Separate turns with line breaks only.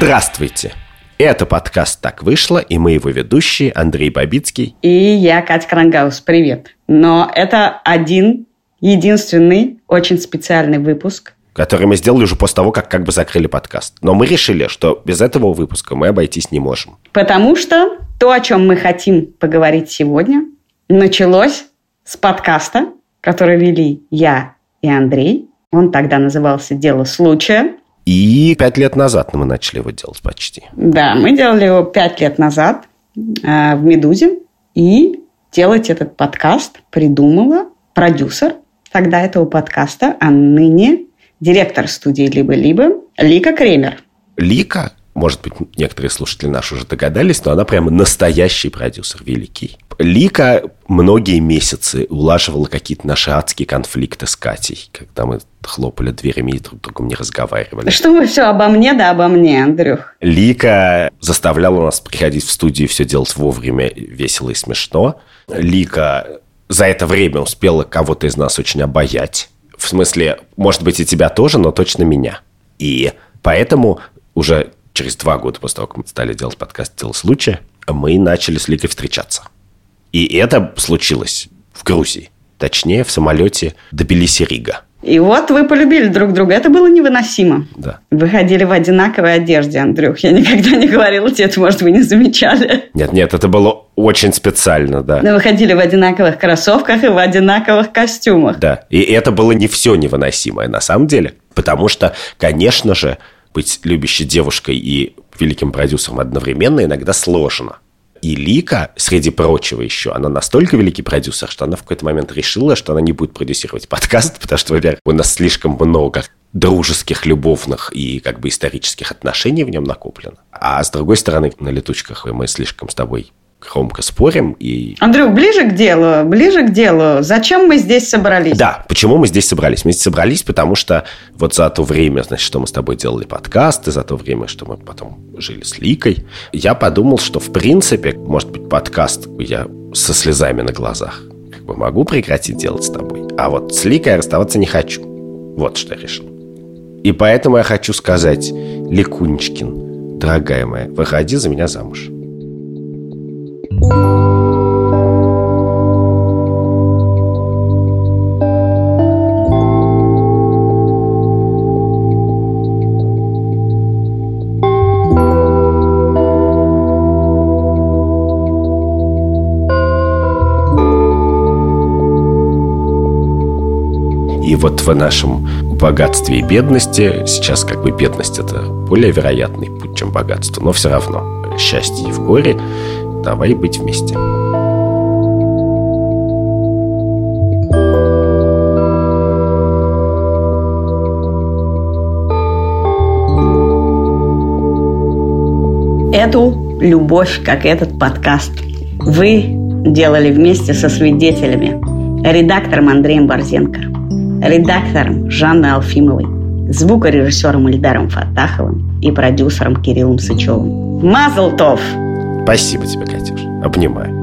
Здравствуйте! Это подкаст «Так вышло», и мы его ведущие Андрей Бабицкий.
И я, Катя Крангаус. Привет. Но это один, единственный, очень специальный выпуск.
Который мы сделали уже после того, как как бы закрыли подкаст. Но мы решили, что без этого выпуска мы обойтись не можем.
Потому что то, о чем мы хотим поговорить сегодня, началось с подкаста, который вели я и Андрей. Он тогда назывался «Дело случая».
И пять лет назад мы начали его делать почти.
Да, мы делали его пять лет назад э, в «Медузе». И делать этот подкаст придумала продюсер тогда этого подкаста, а ныне директор студии «Либо-либо» Лика Кремер.
Лика может быть, некоторые слушатели наши уже догадались, но она прямо настоящий продюсер, великий. Лика многие месяцы улаживала какие-то наши адские конфликты с Катей, когда мы хлопали дверями и друг другом не разговаривали.
Что вы все обо мне, да обо мне, Андрюх?
Лика заставляла нас приходить в студию и все делать вовремя, весело и смешно. Лика за это время успела кого-то из нас очень обаять. В смысле, может быть, и тебя тоже, но точно меня. И поэтому уже через два года после того, как мы стали делать подкаст «Дело случая», мы начали с Ликой встречаться. И это случилось в Грузии. Точнее, в самолете до Белиси-Рига.
И вот вы полюбили друг друга. Это было невыносимо.
Да.
Вы ходили в одинаковой одежде, Андрюх. Я никогда не говорила тебе, это, может, вы не замечали.
Нет, нет, это было очень специально, да.
Но вы ходили в одинаковых кроссовках и в одинаковых костюмах.
Да, и это было не все невыносимое на самом деле. Потому что, конечно же, быть любящей девушкой и великим продюсером одновременно иногда сложно. И Лика, среди прочего еще, она настолько великий продюсер, что она в какой-то момент решила, что она не будет продюсировать подкаст, потому что, во-первых, у нас слишком много дружеских, любовных и как бы исторических отношений в нем накоплено. А с другой стороны, на летучках мы слишком с тобой громко спорим. И...
Андрюх, ближе к делу, ближе к делу. Зачем мы здесь собрались?
Да, почему мы здесь собрались? Мы здесь собрались, потому что вот за то время, значит, что мы с тобой делали подкасты, за то время, что мы потом жили с Ликой, я подумал, что в принципе, может быть, подкаст я со слезами на глазах как бы могу прекратить делать с тобой, а вот с Ликой я расставаться не хочу. Вот что я решил. И поэтому я хочу сказать, Ликунечкин, дорогая моя, выходи за меня замуж. И вот в нашем богатстве и бедности, сейчас как бы бедность это более вероятный путь, чем богатство, но все равно счастье в горе Давай быть вместе.
Эту любовь, как этот подкаст, вы делали вместе со свидетелями, редактором Андреем Борзенко, редактором Жанной Алфимовой, звукорежиссером Ильдаром Фатаховым и продюсером Кириллом Сычевым. Мазлтов!
Спасибо тебе, Катюш. Обнимаю.